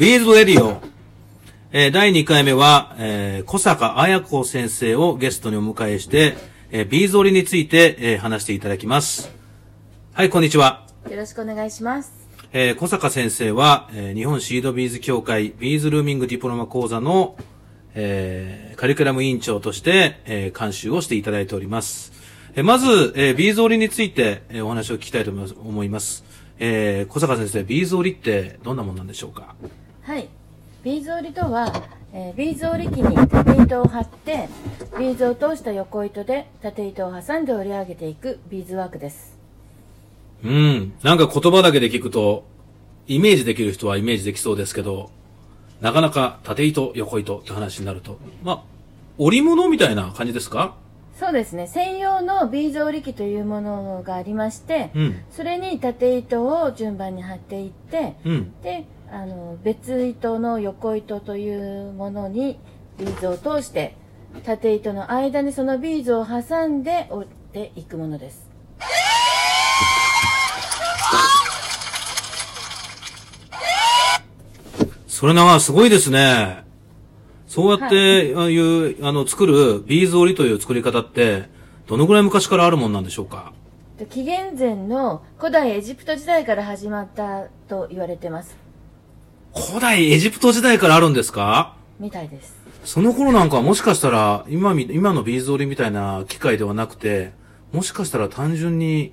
ビーズレディオ。えー第2回目は、えー小坂あや子先生をゲストにお迎えして、えービーズ織りについて、えー話していただきます。はい、こんにちは。よろしくお願いします。えー小坂先生は、えー日本シードビーズ協会ビーズルーミングディプロマ講座の、えーカリキュラム委員長として、えー監修をしていただいております。えーまず、えービーズ織りについて、えーお話を聞きたいと思います。えー小坂先生、ビーズ織りってどんなものなんでしょうか？はい。ビーズ織りとは、えービーズ織り機に縦糸を張って、ビーズを通した横糸で縦糸を挟んで織り上げていくビーズワークです。うん。なんか言葉だけで聞くと、イメージできる人はイメージできそうですけど、なかなか縦糸、横糸って話になると、まあ、織物みたいな感じですか？そうですね。専用のビーズ織り機というものがありまして、うん。それに縦糸を順番に張っていって、うん。で、あの、別糸の横糸というものにビーズを通して、縦糸の間にそのビーズを挟んで織っていくものです。それな、すごいですね。そうやって、ああいう、あの、作るビーズ織りという作り方って、どのぐらい昔からあるもんなんでしょうか？で紀元前の古代エジプト時代から始まったと言われてます古代エジプト時代からあるんですか？みたいです。その頃なんかはもしかしたら、今み、今のビーズ織りみたいな機械ではなくて、もしかしたら単純に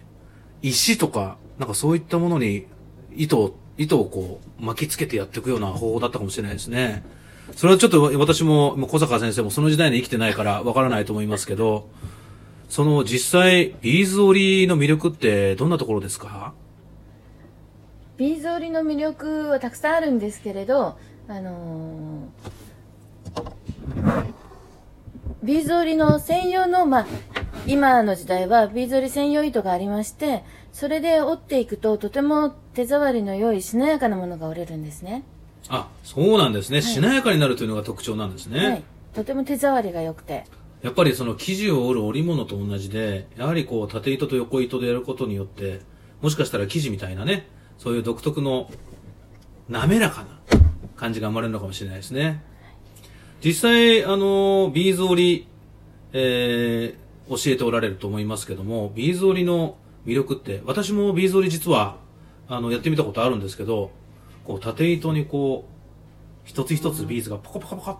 石とか、なんかそういったものに糸を、糸をこう巻きつけてやっていくような方法だったかもしれないですね。それはちょっと私も、もう小坂先生もその時代に生きてないからわからないと思いますけど、その実際、ビーズ織りの魅力ってどんなところですか？ビーズ織りの魅力はたくさんあるんですけれどあのービーズ織りの専用のまあ今の時代はビーズ織り専用糸がありましてそれで織っていくととても手触りの良いしなやかなものが織れるんですねあ、そうなんですね。しなやかになるというのが特徴なんですね。はいとても手触りが良くてやっぱりその生地を織る織物と同じで、やはりこう縦糸と横糸でやることによって、もしかしたら生地みたいなね、そういう独特の滑らかな感じが生まれるのかもしれないですね。実際、あの、ビーズ織り、えー、教えておられると思いますけども、ビーズ織りの魅力って、私もビーズ織り実は、あの、やってみたことあるんですけど、こう縦糸にこう、一つ一つビーズがポコポコポコ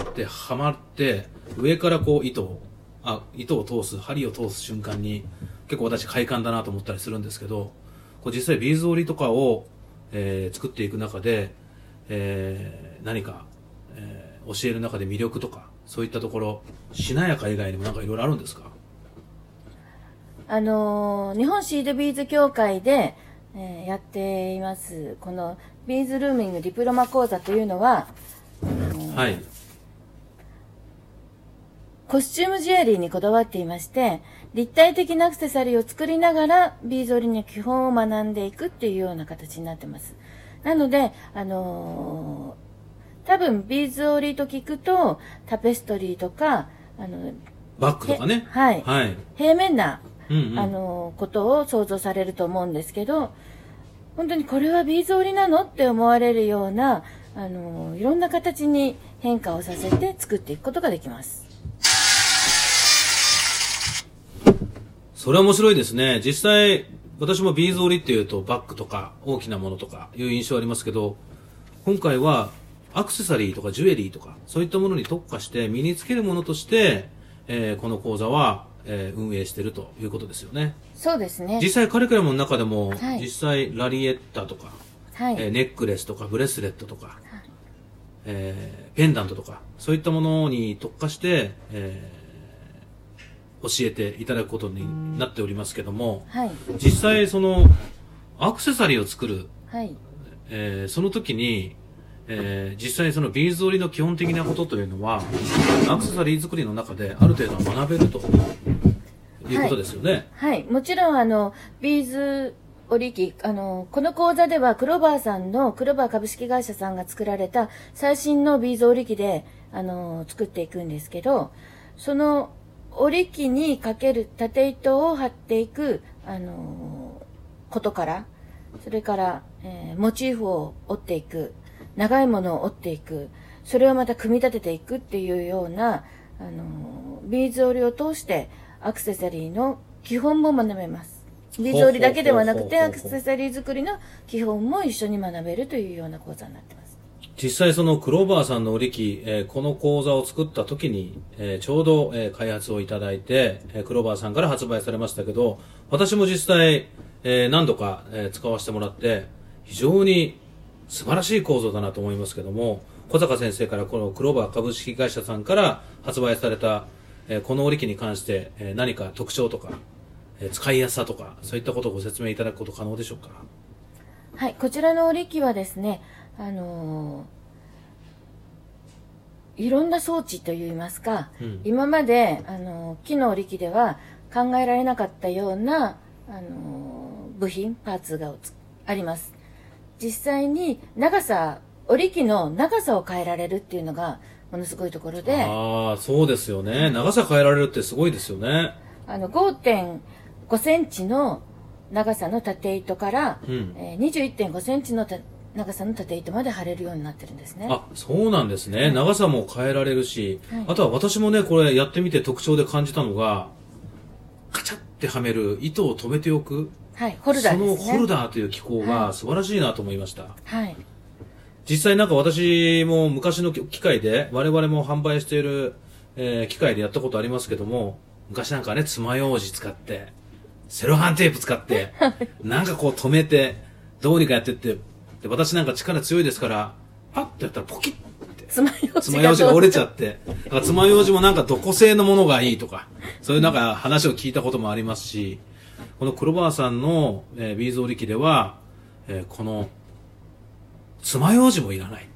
ってはまって、上からこう糸を、あ、糸を通す、針を通す瞬間に、結構私快感だなと思ったりするんですけど、こう実際ビーズ織りとかを、えー作っていく中で、えー何か、えー教える中で魅力とか、そういったところ、しなやか以外にもなんかいろいろあるんですか？あのー日本シードビーズ協会で、えーやっていますこのビーズルーミングディプロマ講座というのははい。コスチュームジュエリーにこだわっていまして立体的なアクセサリーを作りながらビーズ織りの基本を学んでいくっていうような形になってますなのであのー多分ビーズ織りと聞くとタペストリーとかあのバッグとかね。へはいはい。平面なうんうん。あのことを想像されると思うんですけど本当にこれはビーズ織りなのって思われるようなあのいろんな形に変化をさせて作っていくことができますそれは面白いですね。実際、私もビーズ織りっていうとバッグとか大きなものとかいう印象ありますけど、今回はアクセサリーとかジュエリーとかそういったものに特化して身につけるものとして、えーこの講座は、えー運営しているということですよね。そうですね実際カリキュラムの中でも、はい実際ラリエッタとか、はい、えーネックレスとかブレスレットとか、えーペンダントとかそういったものに特化して、えー教えていただくことになっておりますけどもはい。実際そのアクセサリーを作る、はい。えーその時に、えー実際そのビーズ織りの基本的なことというのはアクセサリー作りの中である程度は学べるということですよね。はい。もちろんあのビーズ織り機あのこの講座ではクローバーさんのクローバー株式会社さんが作られた最新のビーズ織り機であの作っていくんですけどその織り機にかける縦糸を張っていくあのことからそれから、えーモチーフを織っていく長いものを織っていく。それをまた組み立てていくっていうような、あの、ビーズ織りを通してアクセサリーの基本も学べます。ビーズ織りだけではなくて、アクセサリー作りの基本も一緒に学べるというような講座になってます。実際そのクローバーさんの織り機、えーこの講座を作った時に、えーちょうど、えー開発をいただいて、えークローバーさんから発売されましたけど、私も実際、えー何度か、えー使わせてもらって、非常に素晴らしい構造だなと思いますけども、小坂先生からこのクローバー株式会社さんから発売された、えーこの織り機に関して、えー何か特徴とか、えー使いやすさとか、そういったことをご説明いただくこと可能でしょうか？はい、こちらの織り機はですね、あのーいろんな装置といいますか、うん今まで、あのー木の織り機では考えられなかったような、あのー部品、パーツがつあります。実際に長さ、織り機の長さを変えられるっていうのがものすごいところで、ああ、そうですよね。長さ変えられるってすごいですよね。あの5.5センチの長さの縦糸から、うんえー21.5センチのた長さの縦糸まで貼れるようになってるんですね。あ、そうなんですね。長さも変えられるし、はいあとは私もね、これやってみて特徴で感じたのが、カチャってはめる糸を止めておく、はい、ホルダーですね。そのホルダーという機構が素晴らしいなと思いました。はい。実際なんか私も昔の機械で、我々も販売している、えー機械でやったことありますけども、昔なんかね、爪楊枝使って、セロハンテープ使って、なんかこう止めて、どうにかやってって、で、私なんか力強いですから、パッとやったらポキッって、爪楊枝が折れちゃって、だから爪楊枝もなんかどこ製のものがいいとか、そういうなんか話を聞いたこともありますし、この黒バーさんの、えービーズ織り機では、えーこの、爪楊枝もいらない。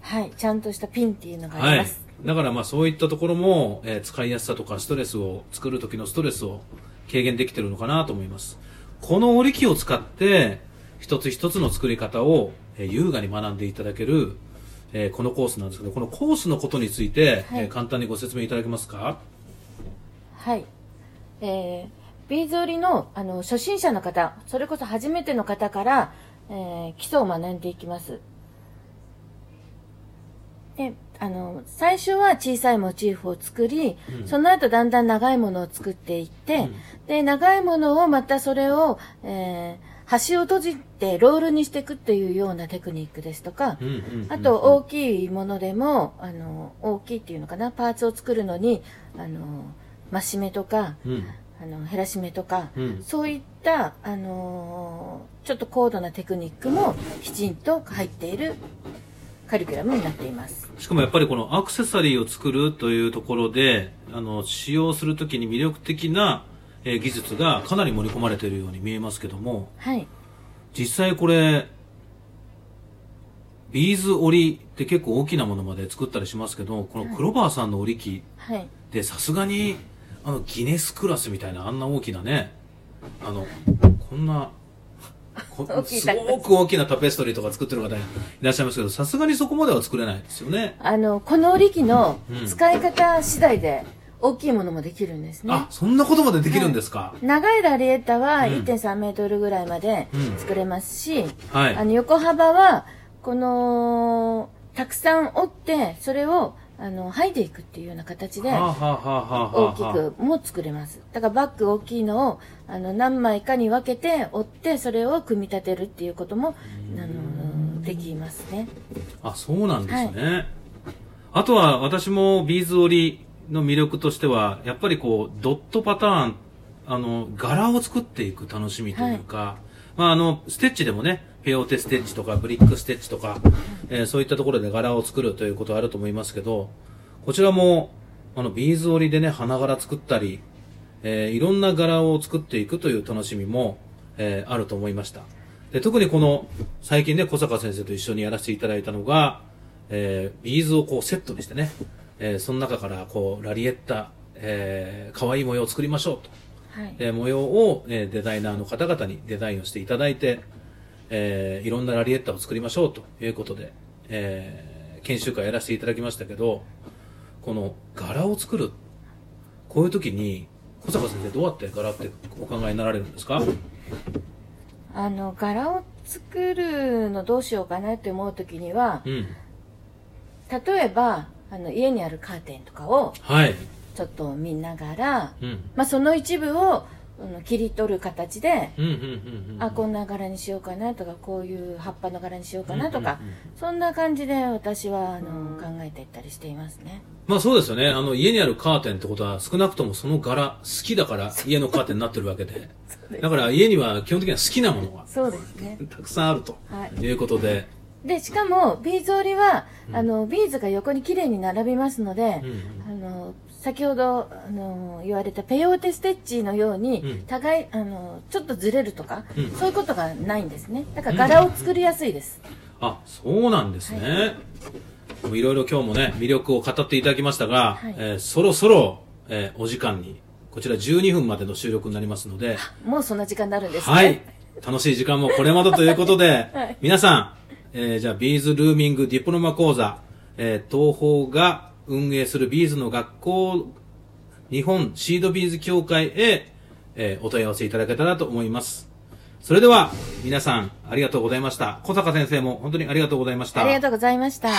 はい、ちゃんとしたピンっていうのがあはいります。。だからまあそういったところも、えー使いやすさとかストレスを作る時のストレスを軽減できてるのかなと思います。この織り機を使って一つ一つの作り方を、えー優雅に学んでいただける、えーこのコースなんですけど、このコースのことについて、はいえー簡単にご説明いただけますか？はい。えー、ビーズ織りのあの初心者の方、それこそ初めての方から、えー基礎を学んでいきます。で、あの、最初は小さいモチーフを作り、うんその後だんだん長いものを作っていって、うんで、長いものをまたそれを、えー端を閉じてロールにしていくっていうようなテクニックですとか、あと大きいものでも、あの、大きいっていうのかな、パーツを作るのに、あの、増し目とか、うん。あの、減らし目とか、うん。そういった、あのーちょっと高度なテクニックもきちんと入っているカリキュラムになっています。しかもやっぱりこのアクセサリーを作るというところで、あの、使用するときに魅力的な、えー技術がかなり盛り込まれているように見えますけども、はい。実際これ、ビーズ織りって結構大きなものまで作ったりしますけど、このクロバーさんの織り機はい。でさすがに、あの、ギネスクラスみたいなあんな大きなね、あの、こんな、すごく大きなタペストリーとか作ってる方いらっしゃいますけど、さすがにそこまでは作れないですよね。あの、この織り機のうん使い方次第で大きいものもできるんですね。あ、そんなことまでできるんですか？長いラリエッタはうん1.3メートルぐらいまでうん作れますし、はい。あの横幅はこのたくさん折ってそれをあの剥いでいくっていうような形で大きくも作れますだからバッグ大きいのをあの何枚かに分けて折ってそれを組み立てるっていうこともあのできますねあ、そうなんですね。あとは私もビーズ織りの魅力としては、やっぱりこう、ドットパターン、あの、柄を作っていく楽しみというか、まああの、ステッチでもね、ペオテステッチとかブリックステッチとか、えーそういったところで柄を作るということはあると思いますけど、こちらも、あの、ビーズ織りでね、花柄作ったり、えーいろんな柄を作っていくという楽しみも、えーあると思いました。で特にこの、最近ね、小坂先生と一緒にやらせていただいたのが、えービーズをこうセットにしてね、えーその中からこう、ラリエッタ、えー可愛い模様を作りましょうと。はいえー模様を、えーデザイナーの方々にデザインをしていただいて、えーいろんなラリエッタを作りましょうということで、えー研修会やらせていただきましたけど、この柄を作る、こういう時に、小坂先生どうやって柄ってお考えになられるんですか？あの柄を作るのどうしようかなって思う時にはうん。例えばあの家にあるカーテンとかをはい。ちょっと見ながら、うん。まあ、その一部をあの切り取る形で、うん、うん、うん。うんあこんな柄にしようかなとかこういう葉っぱの柄にしようかなとか、うんうんうんそんな感じで私はあの考えていったりしていますねまあそうですよね。あの、家にあるカーテンってことは、少なくともその柄、好きだから家のカーテンになってるわけで。だから家には基本的には好きなものがそうですねたくさんあるとはいいうことで。でしかもビーズ織りは、あのビーズが横に綺麗に並びますので、うんあの先ほどあの言われたペヨーテステッチのように、うん。互いあのちょっとずれるとか、うん。そういうことがないんですね。だから柄を作りやすいです、あ、そうなんですね。もういろいろ今日もね、魅力を語っていただきましたが、はい。えーそろそろ、えーお時間に、こちら12分までの収録になりますので、もうそんな時間になるんですね。はい。楽しい時間もこれまでということで、はい。皆さん、えーじゃあ、ビーズルーミングディプロマ講座、えートーホーが運営するビーズの学校、日本シードビーズ協会へ、えーお問い合わせいただけたらと思います。それでは、皆さん、ありがとうございました。小坂先生も本当にありがとうございました。ありがとうございました